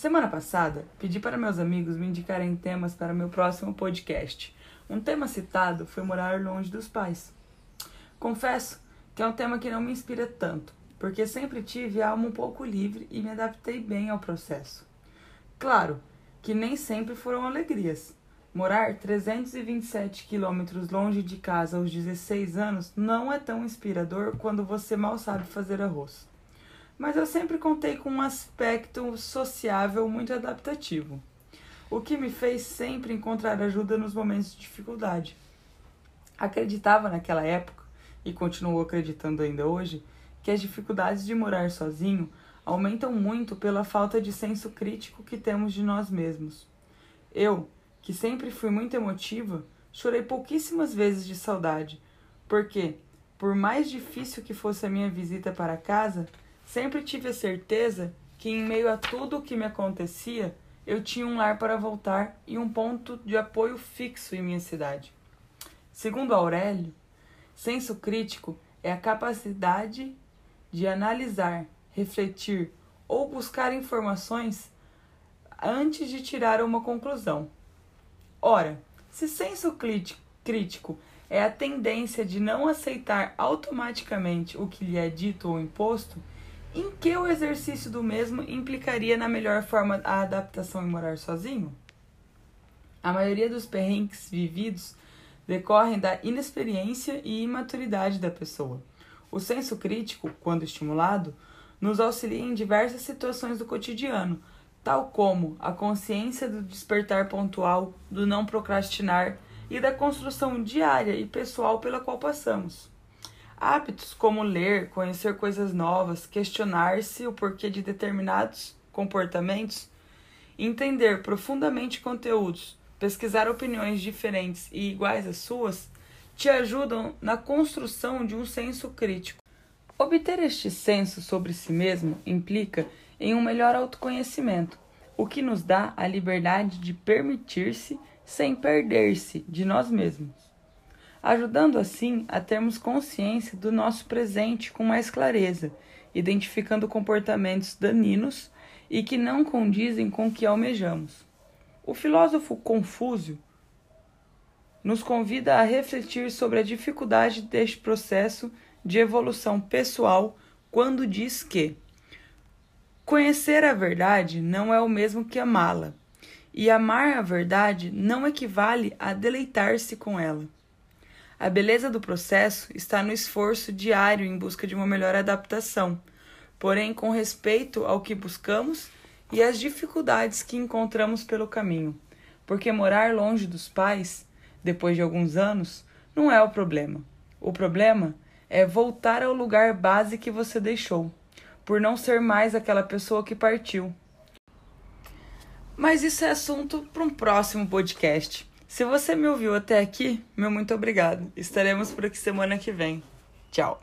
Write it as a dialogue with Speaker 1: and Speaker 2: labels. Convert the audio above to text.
Speaker 1: Semana passada, pedi para meus amigos me indicarem temas para meu próximo podcast. Um tema citado foi morar longe dos pais. Confesso que é um tema que não me inspira tanto, porque sempre tive a alma um pouco livre e me adaptei bem ao processo. Claro que nem sempre foram alegrias. Morar 327 quilômetros longe de casa aos 16 anos não é tão inspirador quando você mal sabe fazer arroz mas eu sempre contei com um aspecto sociável muito adaptativo, o que me fez sempre encontrar ajuda nos momentos de dificuldade. Acreditava naquela época, e continuo acreditando ainda hoje, que as dificuldades de morar sozinho aumentam muito pela falta de senso crítico que temos de nós mesmos. Eu, que sempre fui muito emotiva, chorei pouquíssimas vezes de saudade, porque, por mais difícil que fosse a minha visita para casa, Sempre tive a certeza que, em meio a tudo o que me acontecia, eu tinha um lar para voltar e um ponto de apoio fixo em minha cidade. Segundo Aurélio, senso crítico é a capacidade de analisar, refletir ou buscar informações antes de tirar uma conclusão. Ora, se senso crítico é a tendência de não aceitar automaticamente o que lhe é dito ou imposto, em que o exercício do mesmo implicaria na melhor forma a adaptação em morar sozinho? A maioria dos perrengues vividos decorrem da inexperiência e imaturidade da pessoa. O senso crítico, quando estimulado, nos auxilia em diversas situações do cotidiano, tal como a consciência do despertar pontual, do não procrastinar e da construção diária e pessoal pela qual passamos. Hábitos como ler, conhecer coisas novas, questionar-se o porquê de determinados comportamentos, entender profundamente conteúdos, pesquisar opiniões diferentes e iguais às suas, te ajudam na construção de um senso crítico. Obter este senso sobre si mesmo implica em um melhor autoconhecimento, o que nos dá a liberdade de permitir-se sem perder-se de nós mesmos ajudando assim a termos consciência do nosso presente com mais clareza, identificando comportamentos daninos e que não condizem com o que almejamos. O filósofo Confúcio nos convida a refletir sobre a dificuldade deste processo de evolução pessoal quando diz que conhecer a verdade não é o mesmo que amá-la, e amar a verdade não equivale a deleitar-se com ela. A beleza do processo está no esforço diário em busca de uma melhor adaptação, porém com respeito ao que buscamos e às dificuldades que encontramos pelo caminho. Porque morar longe dos pais, depois de alguns anos, não é o problema. O problema é voltar ao lugar base que você deixou, por não ser mais aquela pessoa que partiu. Mas isso é assunto para um próximo podcast. Se você me ouviu até aqui, meu muito obrigado. Estaremos por aqui semana que vem. Tchau.